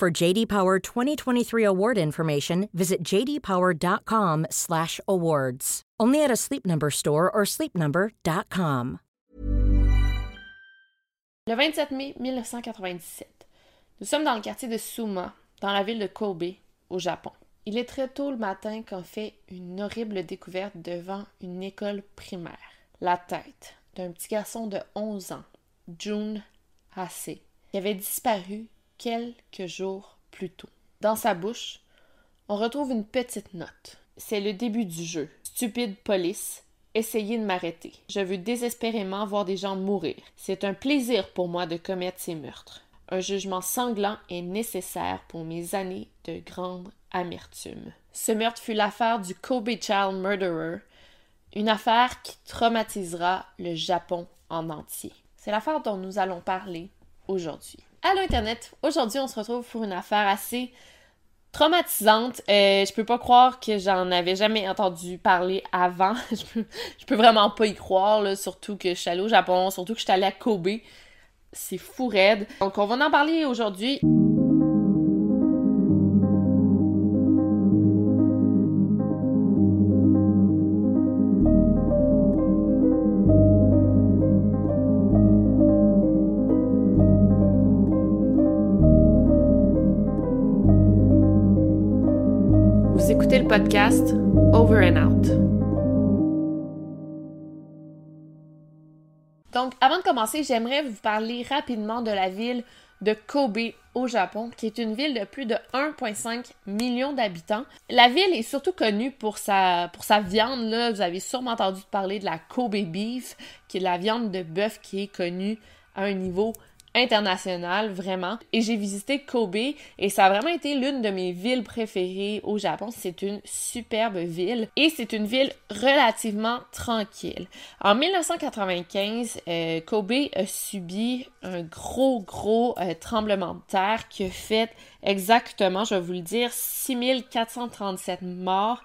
For JD Power 2023 award information, visit jdpower.com/awards. Only at a Sleep Number store or sleepnumber.com. Le 27 mai 1997, nous sommes dans le quartier de Suma, dans la ville de Kobe, au Japon. Il est très tôt le matin qu'on fait une horrible découverte devant une école primaire. La tête d'un petit garçon de 11 ans, June Hase, qui avait disparu quelques jours plus tôt. Dans sa bouche, on retrouve une petite note. C'est le début du jeu. Stupide police, essayez de m'arrêter. Je veux désespérément voir des gens mourir. C'est un plaisir pour moi de commettre ces meurtres. Un jugement sanglant est nécessaire pour mes années de grande amertume. Ce meurtre fut l'affaire du Kobe Child Murderer, une affaire qui traumatisera le Japon en entier. C'est l'affaire dont nous allons parler aujourd'hui. Allô Internet, aujourd'hui on se retrouve pour une affaire assez traumatisante. Euh, je peux pas croire que j'en avais jamais entendu parler avant. je, peux, je peux vraiment pas y croire, là, surtout que je suis allée au Japon, surtout que je suis allée à Kobe. C'est fou raide. Donc on va en parler aujourd'hui. Podcast Over and Out. Donc, avant de commencer, j'aimerais vous parler rapidement de la ville de Kobe au Japon, qui est une ville de plus de 1,5 million d'habitants. La ville est surtout connue pour sa, pour sa viande. Là. Vous avez sûrement entendu parler de la Kobe beef, qui est la viande de bœuf qui est connue à un niveau international, vraiment. Et j'ai visité Kobe et ça a vraiment été l'une de mes villes préférées au Japon. C'est une superbe ville et c'est une ville relativement tranquille. En 1995, euh, Kobe a subi un gros, gros euh, tremblement de terre qui a fait exactement, je vais vous le dire, 6437 morts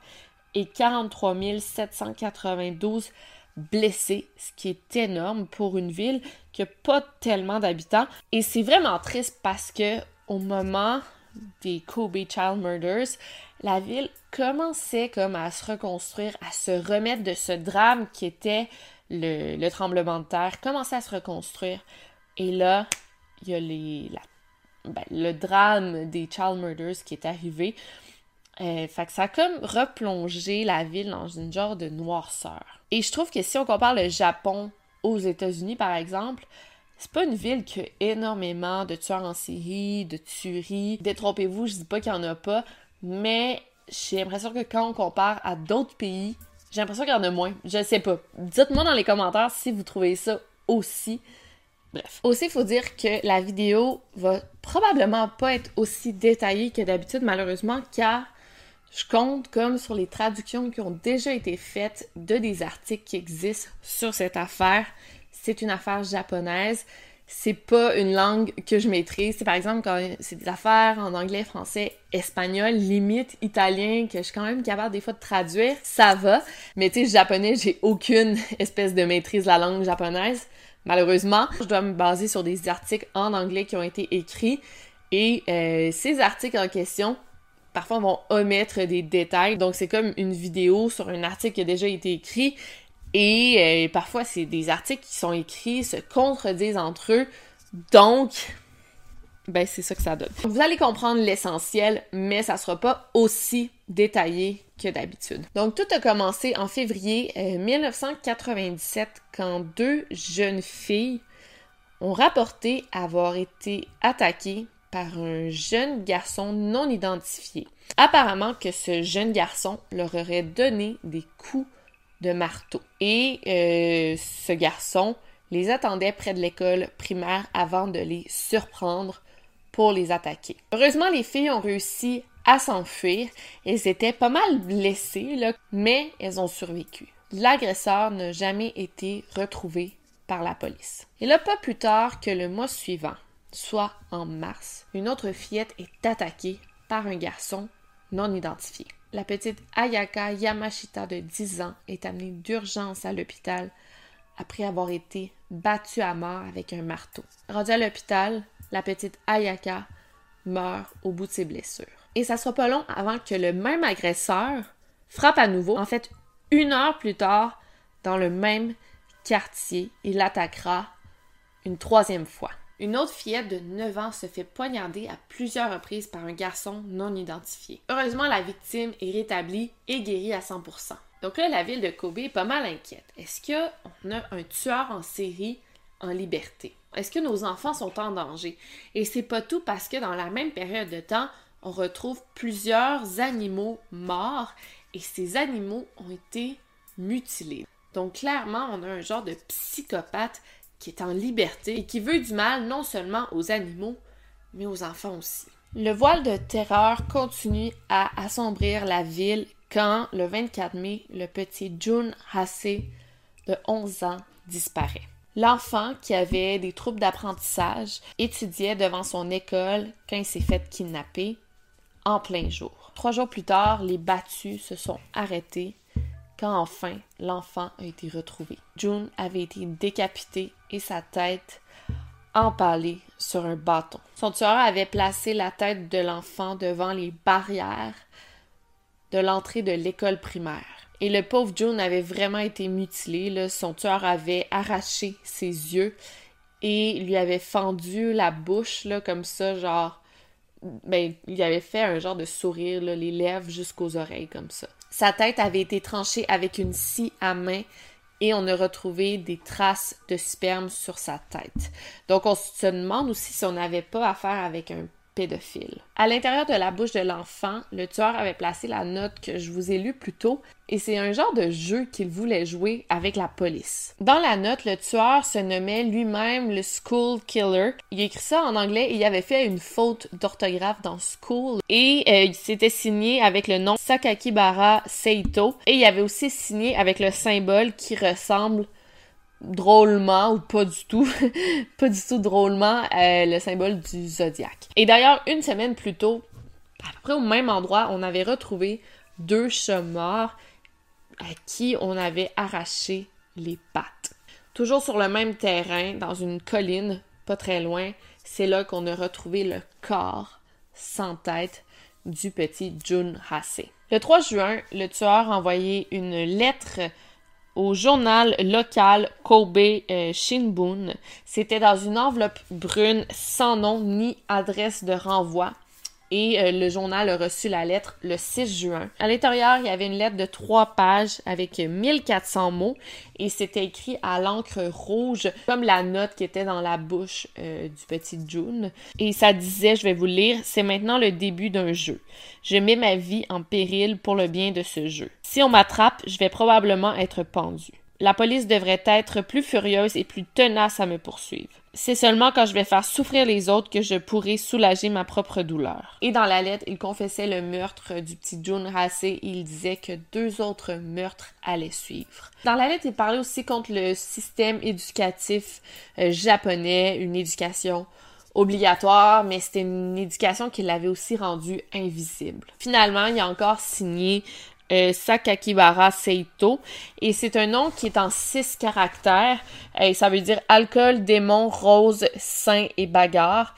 et 43 792 blessés, ce qui est énorme pour une ville qui n'a pas tellement d'habitants. Et c'est vraiment triste parce que au moment des Kobe Child Murders, la ville commençait comme à se reconstruire, à se remettre de ce drame qui était le, tremblement de terre, commençait à se reconstruire. Et là, il y a ben, le drame des Child Murders qui est arrivé. Euh, ça a comme replongé la ville dans une genre de noirceur. Et je trouve que si on compare le Japon aux États-Unis, par exemple, c'est pas une ville qui a énormément de tueurs en série, de tueries. Détrompez-vous, je dis pas qu'il y en a pas, mais j'ai l'impression que quand on compare à d'autres pays, j'ai l'impression qu'il y en a moins. Je sais pas. Dites-moi dans les commentaires si vous trouvez ça aussi. Bref. Aussi, il faut dire que la vidéo va probablement pas être aussi détaillée que d'habitude, malheureusement, car je compte comme sur les traductions qui ont déjà été faites de des articles qui existent sur cette affaire. C'est une affaire japonaise. C'est pas une langue que je maîtrise. C'est par exemple quand c'est des affaires en anglais, français, espagnol, limite italien que je suis quand même capable des fois de traduire, ça va. Mais tu sais, japonais, j'ai aucune espèce de maîtrise de la langue japonaise. Malheureusement, je dois me baser sur des articles en anglais qui ont été écrits. Et euh, ces articles en question, parfois vont omettre des détails. Donc c'est comme une vidéo sur un article qui a déjà été écrit et euh, parfois c'est des articles qui sont écrits se contredisent entre eux. Donc ben c'est ça que ça donne. Vous allez comprendre l'essentiel, mais ça sera pas aussi détaillé que d'habitude. Donc tout a commencé en février 1997 euh, quand deux jeunes filles ont rapporté avoir été attaquées par un jeune garçon non identifié. Apparemment que ce jeune garçon leur aurait donné des coups de marteau. Et euh, ce garçon les attendait près de l'école primaire avant de les surprendre pour les attaquer. Heureusement, les filles ont réussi à s'enfuir. Elles étaient pas mal blessées, là, mais elles ont survécu. L'agresseur n'a jamais été retrouvé par la police. Et là, pas plus tard que le mois suivant, soit en mars, une autre fillette est attaquée par un garçon non identifié. La petite Ayaka Yamashita de 10 ans est amenée d'urgence à l'hôpital après avoir été battue à mort avec un marteau. Rendue à l'hôpital, la petite Ayaka meurt au bout de ses blessures. Et ça sera pas long avant que le même agresseur frappe à nouveau. En fait, une heure plus tard, dans le même quartier, il l'attaquera une troisième fois. Une autre fillette de 9 ans se fait poignarder à plusieurs reprises par un garçon non identifié. Heureusement, la victime est rétablie et guérie à 100%. Donc là, la ville de Kobe est pas mal inquiète. Est-ce qu'on a un tueur en série en liberté? Est-ce que nos enfants sont en danger? Et c'est pas tout parce que dans la même période de temps, on retrouve plusieurs animaux morts et ces animaux ont été mutilés. Donc clairement, on a un genre de psychopathe qui est en liberté et qui veut du mal non seulement aux animaux, mais aux enfants aussi. Le voile de terreur continue à assombrir la ville quand, le 24 mai, le petit Jun Hase de 11 ans disparaît. L'enfant, qui avait des troubles d'apprentissage, étudiait devant son école quand il s'est fait kidnapper en plein jour. Trois jours plus tard, les battus se sont arrêtés quand enfin l'enfant a été retrouvé. June avait été décapité et sa tête empalée sur un bâton. Son tueur avait placé la tête de l'enfant devant les barrières de l'entrée de l'école primaire. Et le pauvre June avait vraiment été mutilé. Son tueur avait arraché ses yeux et lui avait fendu la bouche comme ça, genre ben, il avait fait un genre de sourire, les lèvres jusqu'aux oreilles comme ça. Sa tête avait été tranchée avec une scie à main et on a retrouvé des traces de sperme sur sa tête. Donc on se demande aussi si on n'avait pas affaire avec un pédophile. À l'intérieur de la bouche de l'enfant, le tueur avait placé la note que je vous ai lue plus tôt, et c'est un genre de jeu qu'il voulait jouer avec la police. Dans la note, le tueur se nommait lui-même le School Killer. Il écrit ça en anglais et il avait fait une faute d'orthographe dans School, et euh, il s'était signé avec le nom Sakakibara Seito, et il avait aussi signé avec le symbole qui ressemble drôlement ou pas du tout, pas du tout drôlement, euh, le symbole du zodiaque. Et d'ailleurs, une semaine plus tôt, à peu près au même endroit, on avait retrouvé deux chats morts à qui on avait arraché les pattes. Toujours sur le même terrain, dans une colline, pas très loin, c'est là qu'on a retrouvé le corps sans tête du petit Jun Hase. Le 3 juin, le tueur a envoyé une lettre au journal local Kobe euh, Shinbun. C'était dans une enveloppe brune sans nom ni adresse de renvoi. Et euh, le journal a reçu la lettre le 6 juin. À l'intérieur, il y avait une lettre de trois pages avec 1400 mots et c'était écrit à l'encre rouge, comme la note qui était dans la bouche euh, du petit June. Et ça disait, je vais vous lire, c'est maintenant le début d'un jeu. Je mets ma vie en péril pour le bien de ce jeu. Si on m'attrape, je vais probablement être pendu. La police devrait être plus furieuse et plus tenace à me poursuivre. C'est seulement quand je vais faire souffrir les autres que je pourrai soulager ma propre douleur. Et dans la lettre, il confessait le meurtre du petit June Hase et il disait que deux autres meurtres allaient suivre. Dans la lettre, il parlait aussi contre le système éducatif euh, japonais, une éducation obligatoire, mais c'était une éducation qui l'avait aussi rendu invisible. Finalement, il a encore signé euh, Sakakibara Seito. Et c'est un nom qui est en six caractères. Et ça veut dire alcool, démon, rose, saint et bagarre.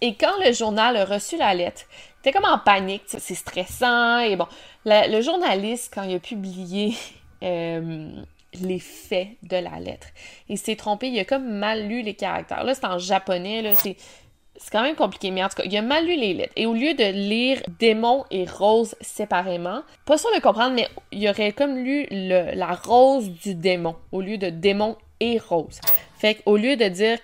Et quand le journal a reçu la lettre, était comme en panique. C'est stressant. Et bon, le journaliste, quand il a publié euh, les faits de la lettre, il s'est trompé. Il a comme mal lu les caractères. Là, c'est en japonais. Là, c'est c'est quand même compliqué, mais en tout cas, il a mal lu les lettres. Et au lieu de lire démon et rose séparément, pas sûr de comprendre, mais il aurait comme lu la rose du démon au lieu de démon et rose. Fait qu'au lieu de dire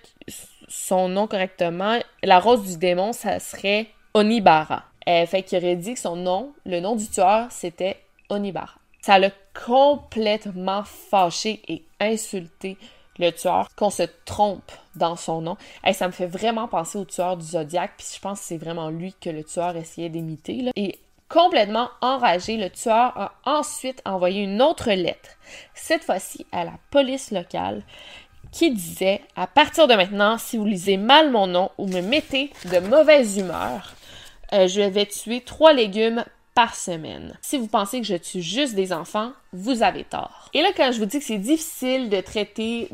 son nom correctement, la rose du démon, ça serait Onibara. Euh, fait qu'il aurait dit que son nom, le nom du tueur, c'était Onibara. Ça l'a complètement fâché et insulté le tueur, qu'on se trompe dans son nom. Et ça me fait vraiment penser au tueur du Zodiac, puis je pense que c'est vraiment lui que le tueur essayait d'imiter. Et complètement enragé, le tueur a ensuite envoyé une autre lettre, cette fois-ci à la police locale, qui disait À partir de maintenant, si vous lisez mal mon nom ou me mettez de mauvaise humeur, euh, je vais tuer trois légumes par semaine. Si vous pensez que je tue juste des enfants, vous avez tort. Et là, quand je vous dis que c'est difficile de traiter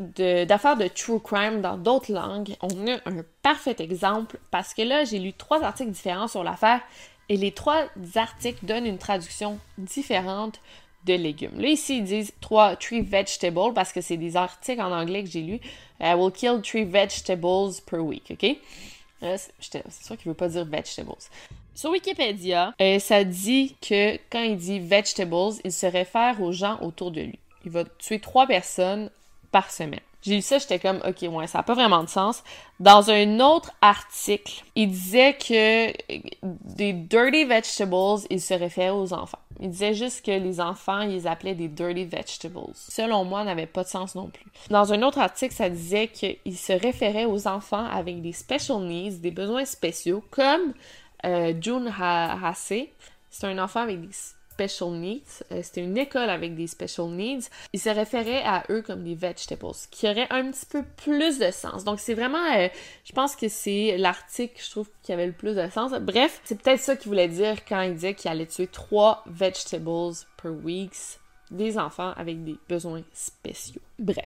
d'affaires de, true crime dans d'autres langues, on a un parfait exemple parce que là, j'ai lu trois articles différents sur l'affaire et les trois articles donnent une traduction différente de légumes. Là, ici, ils disent trois tree vegetables parce que c'est des articles en anglais que j'ai lus. I will kill three vegetables per week, OK? C'est sûr qu'il ne veut pas dire vegetables. Sur Wikipédia, euh, ça dit que quand il dit vegetables, il se réfère aux gens autour de lui. Il va tuer trois personnes par semaine. J'ai lu ça, j'étais comme, ok, ouais, ça n'a pas vraiment de sens. Dans un autre article, il disait que des dirty vegetables, il se référait aux enfants. Il disait juste que les enfants, ils les appelaient des dirty vegetables. Selon moi, n'avait pas de sens non plus. Dans un autre article, ça disait qu'il se référait aux enfants avec des special needs, des besoins spéciaux, comme euh, June Hase. C'est un enfant avec des special needs. Euh, c'était une école avec des special needs. Il se référait à eux comme des vegetables, qui aurait un petit peu plus de sens. Donc c'est vraiment, euh, je pense que c'est l'article, je trouve, qui avait le plus de sens. Bref, c'est peut-être ça qu'il voulait dire quand il disait qu'il allait tuer trois vegetables per week, des enfants avec des besoins spéciaux. Bref.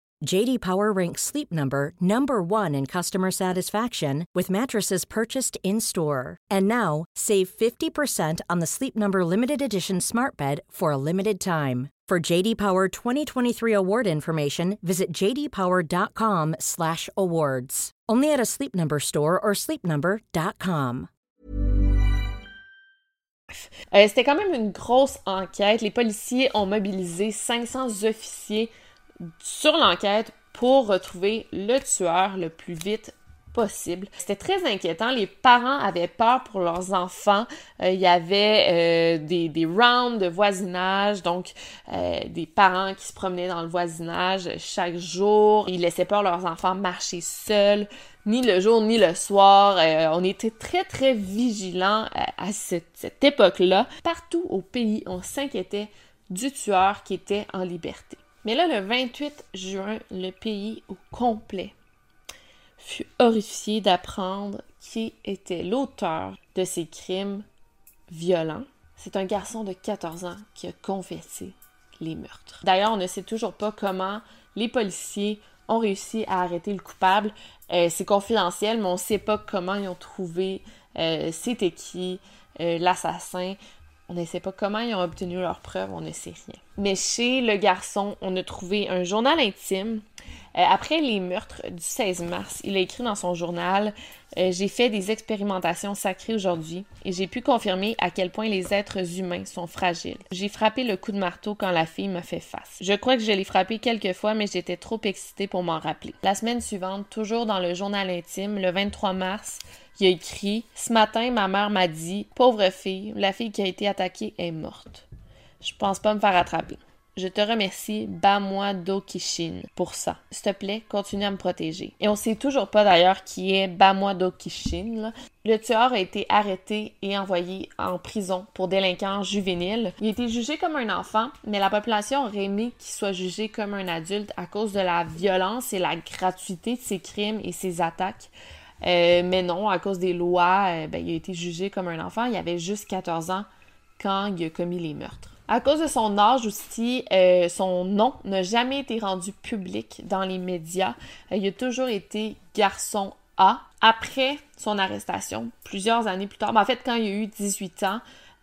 JD Power ranks Sleep Number number 1 in customer satisfaction with mattresses purchased in-store. And now, save 50% on the Sleep Number limited edition Smart Bed for a limited time. For JD Power 2023 award information, visit jdpower.com/awards. Only at a Sleep Number store or sleepnumber.com. Euh, C'était quand même une grosse enquête. Les policiers ont mobilisé 500 officiers sur l'enquête pour retrouver le tueur le plus vite possible. C'était très inquiétant. Les parents avaient peur pour leurs enfants. Euh, il y avait euh, des, des rounds de voisinage, donc euh, des parents qui se promenaient dans le voisinage chaque jour. Ils laissaient pas leurs enfants marcher seuls, ni le jour ni le soir. on était très très vigilants à cette, cette époque-là. Partout au pays, on s'inquiétait du tueur qui était en liberté. Mais là, le 28 juin, le pays au complet fut horrifié d'apprendre qui était l'auteur de ces crimes violents. C'est un garçon de 14 ans qui a confessé les meurtres. D'ailleurs, on ne sait toujours pas comment les policiers ont réussi à arrêter le coupable. Euh, c'est confidentiel, mais on ne sait pas comment ils ont trouvé euh, c'était qui euh, l'assassin. On ne sait pas comment ils ont obtenu leurs preuves, on ne sait rien. Mais chez le garçon, on a trouvé un journal intime après les meurtres du 16 mars, il a écrit dans son journal euh, J'ai fait des expérimentations sacrées aujourd'hui et j'ai pu confirmer à quel point les êtres humains sont fragiles. J'ai frappé le coup de marteau quand la fille m'a fait face. Je crois que je l'ai frappé quelques fois, mais j'étais trop excitée pour m'en rappeler. La semaine suivante, toujours dans le journal intime, le 23 mars, il a écrit Ce matin, ma mère m'a dit Pauvre fille, la fille qui a été attaquée est morte. Je pense pas me faire attraper. Je te remercie, Bamwa Dokishin, pour ça. S'il te plaît, continue à me protéger. Et on sait toujours pas d'ailleurs qui est Bamwa Dokishin. Le tueur a été arrêté et envoyé en prison pour délinquance juvénile. Il a été jugé comme un enfant, mais la population aurait aimé qu'il soit jugé comme un adulte à cause de la violence et la gratuité de ses crimes et ses attaques. Euh, mais non, à cause des lois, euh, ben, il a été jugé comme un enfant. Il avait juste 14 ans quand il a commis les meurtres. À cause de son âge aussi, euh, son nom n'a jamais été rendu public dans les médias. Euh, il a toujours été garçon A. Après son arrestation, plusieurs années plus tard, ben, en fait, quand il a eu 18 ans,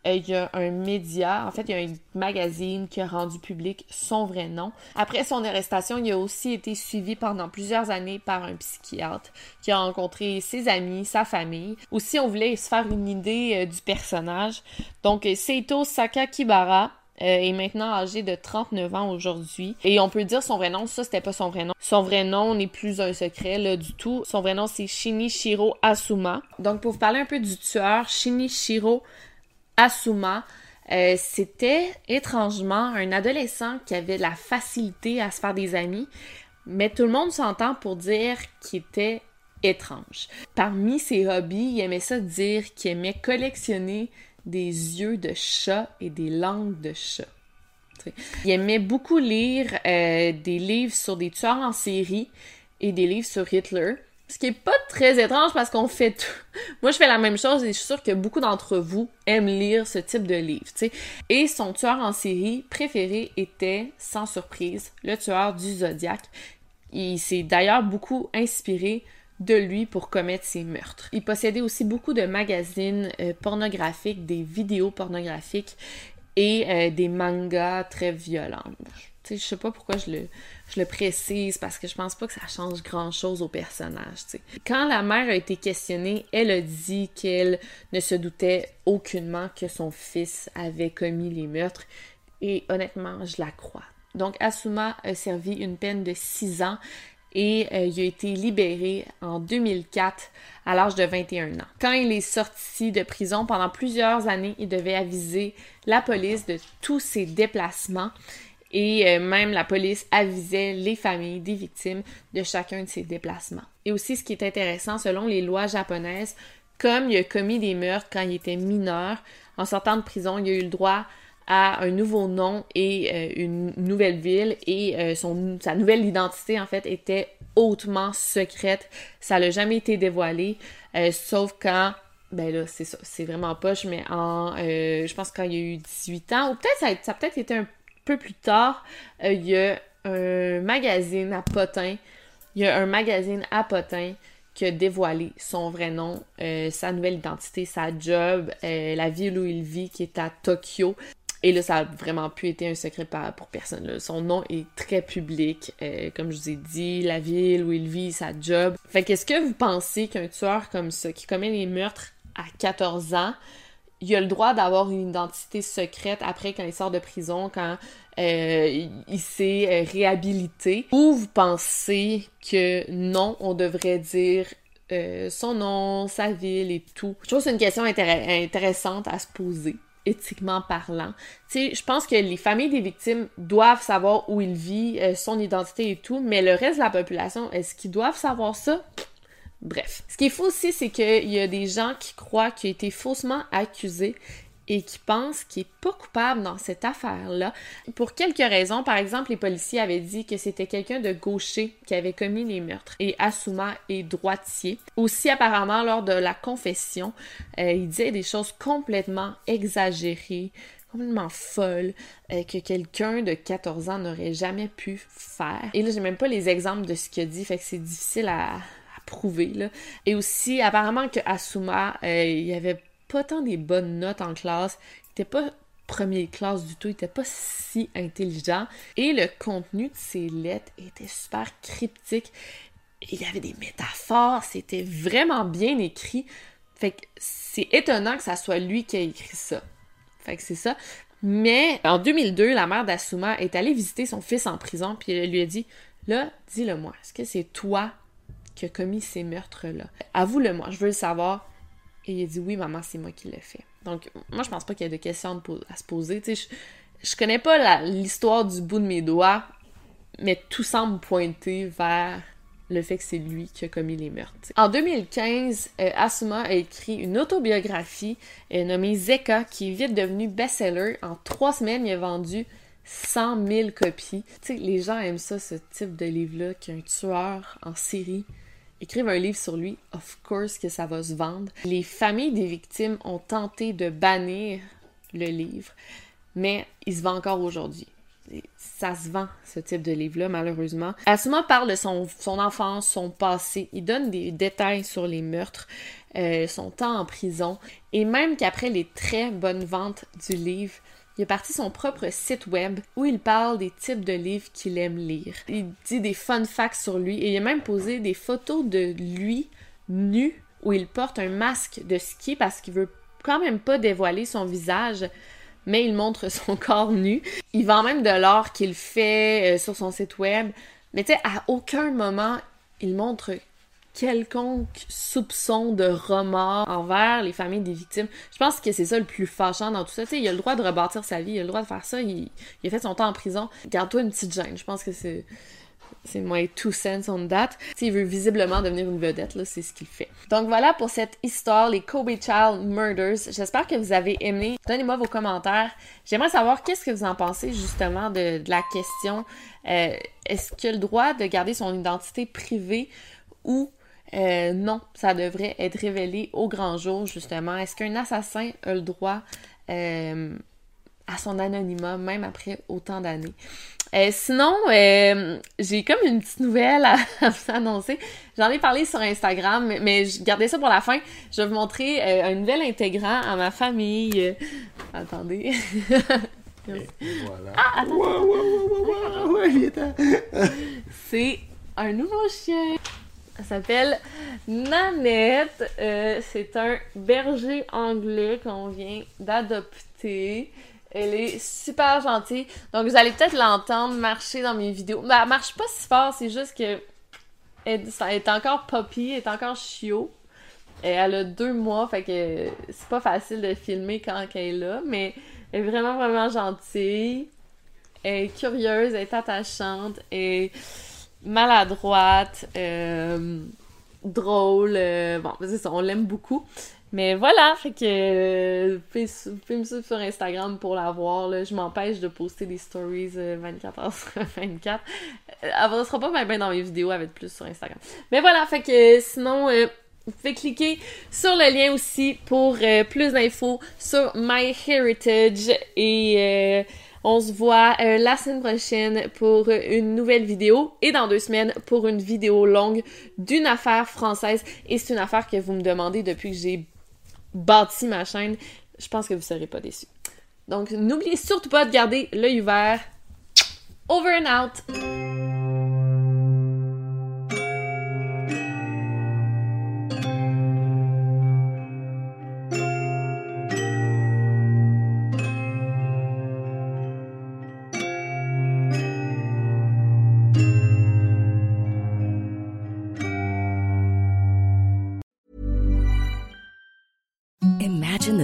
euh, il y a un média, en fait, il y a un magazine qui a rendu public son vrai nom. Après son arrestation, il a aussi été suivi pendant plusieurs années par un psychiatre qui a rencontré ses amis, sa famille. Aussi, on voulait se faire une idée du personnage. Donc, Seito Sakakibara est maintenant âgé de 39 ans aujourd'hui. Et on peut dire son vrai nom, ça c'était pas son vrai nom. Son vrai nom n'est plus un secret là, du tout. Son vrai nom c'est Shinichiro Asuma. Donc pour vous parler un peu du tueur, Shinichiro Asuma, euh, c'était étrangement un adolescent qui avait la facilité à se faire des amis, mais tout le monde s'entend pour dire qu'il était étrange. Parmi ses hobbies, il aimait ça dire qu'il aimait collectionner des yeux de chat et des langues de chat. Il aimait beaucoup lire euh, des livres sur des tueurs en série et des livres sur Hitler. Ce qui est pas très étrange parce qu'on fait tout. Moi, je fais la même chose et je suis sûre que beaucoup d'entre vous aiment lire ce type de livre, Et son tueur en série préféré était, sans surprise, le tueur du Zodiac. Il s'est d'ailleurs beaucoup inspiré de lui pour commettre ses meurtres. Il possédait aussi beaucoup de magazines euh, pornographiques, des vidéos pornographiques et euh, des mangas très violents. Je sais pas pourquoi je le, je le précise parce que je pense pas que ça change grand chose au personnage. Quand la mère a été questionnée, elle a dit qu'elle ne se doutait aucunement que son fils avait commis les meurtres et honnêtement, je la crois. Donc Asuma a servi une peine de 6 ans et euh, il a été libéré en 2004 à l'âge de 21 ans. Quand il est sorti de prison pendant plusieurs années, il devait aviser la police de tous ses déplacements et euh, même la police avisait les familles des victimes de chacun de ses déplacements. Et aussi ce qui est intéressant, selon les lois japonaises, comme il a commis des meurtres quand il était mineur, en sortant de prison, il a eu le droit un nouveau nom et euh, une nouvelle ville et euh, son, sa nouvelle identité en fait était hautement secrète. Ça n'a jamais été dévoilé, euh, sauf quand, ben là c'est ça, c'est vraiment poche, mais en, je pense quand il a eu 18 ans, ou peut-être ça, ça a peut-être été un peu plus tard, il y a un magazine à Potin, il y a un magazine à Potin qui a dévoilé son vrai nom, sa nouvelle identité, sa job, la ville où il vit, qui est à Tokyo. Et là, ça a vraiment pu être un secret pour personne. Son nom est très public. Euh, comme je vous ai dit, la ville où il vit, sa job. Fait qu'est-ce que vous pensez qu'un tueur comme ça, qui commet les meurtres à 14 ans, il a le droit d'avoir une identité secrète après quand il sort de prison, quand euh, il s'est euh, réhabilité? Ou vous pensez que non, on devrait dire son nom, sa ville et tout? Je trouve que c'est une question intéressante à se poser éthiquement parlant. Tu sais, je pense que les familles des victimes doivent savoir où il vit, euh, son identité et tout, mais le reste de la population, est-ce qu'ils doivent savoir ça? Bref. Ce qui est faux aussi, c'est qu'il y a des gens qui croient qu'il a été faussement accusé et qui pense qu'il n'est pas coupable dans cette affaire-là. Pour quelques raisons, par exemple, les policiers avaient dit que c'était quelqu'un de gaucher qui avait commis les meurtres et Asuma est droitier. Aussi, apparemment, lors de la confession, euh, il disait des choses complètement exagérées, complètement folles, euh, que quelqu'un de 14 ans n'aurait jamais pu faire. Et là, j'ai même pas les exemples de ce qu'il a dit, fait que c'est difficile à, prouver. Et aussi, apparemment que Asuma, euh, il avait pas tant des bonnes notes en classe. Il était pas premier classe du tout, il était pas si intelligent. Et le contenu de ses lettres était super cryptique. Il y avait des métaphores, c'était vraiment bien écrit. Fait que c'est étonnant que ça soit lui qui a écrit ça. Fait que c'est ça. Mais en 2002, la mère d'Asuma est allée visiter son fils en prison, puis elle lui a dit Là, dis-le-moi, est-ce que c'est toi qui as commis ces meurtres-là? Avoue-le-moi, je veux le savoir. Et il a dit oui, maman, c'est moi qui l'ai fait. Donc, moi, je pense pas qu'il y ait de questions à se poser. Tu sais, je, je connais pas l'histoire du bout de mes doigts, mais tout semble pointer vers le fait que c'est lui qui a commis les meurtres. En 2015, euh, Asuma a écrit une autobiographie euh, nommée Zeka, qui est vite devenue best-seller. En trois semaines, il a vendu 100 000 copies. Tu sais, les gens aiment ça, ce type de livre-là, qu'un tueur en série écrivent un livre sur lui, of course que ça va se vendre. Les familles des victimes ont tenté de bannir le livre, mais il se vend encore aujourd'hui. Ça se vend, ce type de livre-là, malheureusement. Asuma parle de son, son enfance, son passé. Il donne des détails sur les meurtres, euh, son temps en prison. Et même qu'après les très bonnes ventes du livre, il a parti son propre site web où il parle des types de livres qu'il aime lire. Il dit des fun facts sur lui et il a même posé des photos de lui nu où il porte un masque de ski parce qu'il veut quand même pas dévoiler son visage. mais il montre son corps nu. Il vend même de l'or qu'il fait euh, sur son site web. Mais tu sais, à aucun moment, il montre quelconque soupçon de remords envers les familles des victimes. Je pense que c'est ça le plus fâchant dans tout ça. Tu il a le droit de rebâtir sa vie, il a le droit de faire ça, il, a fait son temps en prison. Garde-toi une petite gêne. Je pense que c'est c'est my two cents on that. T'sais, il veut visiblement devenir une vedette, là, c'est ce qu'il fait. Donc voilà pour cette histoire, les Kobe Child Murders. J'espère que vous avez aimé. Donnez-moi vos commentaires. J'aimerais savoir qu'est-ce que vous en pensez justement de, la question. Euh, est-ce qu'il a le droit de garder son identité privée ou euh, non, ça devrait être révélé au grand jour, justement. Est-ce qu'un assassin a le droit euh, à son anonymat, même après autant d'années? Euh, sinon, j'ai comme une petite nouvelle à, vous annoncer. J'en ai parlé sur Instagram, mais, je gardais ça pour la fin. Je vais vous montrer un nouvel intégrant à ma famille. attendez. voilà. Ah, C'est un nouveau chien. Elle s'appelle Nanette. Euh, c'est un berger anglais qu'on vient d'adopter. Elle est super gentille. Donc, vous allez peut-être l'entendre marcher dans mes vidéos. Mais elle marche pas si fort, c'est juste que elle, est encore puppy, elle est encore chiot. Elle a deux mois, fait que c'est pas facile de filmer quand elle est là, mais elle est vraiment, vraiment gentille. Elle est curieuse, elle est attachante, et maladroite, euh, drôle. Euh, bon, c'est ça, on l'aime beaucoup. Mais voilà, fait que euh, vous pouvez me suivre sur Instagram pour la voir. Là. Je m'empêche de poster des stories 24 heures sur 24. Elle ne sera pas bien dans mes vidéos, avec plus sur Instagram. Mais voilà, fait que sinon, vous cliquer sur le lien aussi pour plus d'infos sur MyHeritage et on se voit euh, la semaine prochaine pour une nouvelle vidéo et dans deux semaines pour une vidéo longue d'une affaire française. Et c'est une affaire que vous me demandez depuis que j'ai bâti ma chaîne. Je pense que vous ne serez pas déçus. Donc, n'oubliez surtout pas de garder l'œil ouvert. Over and out!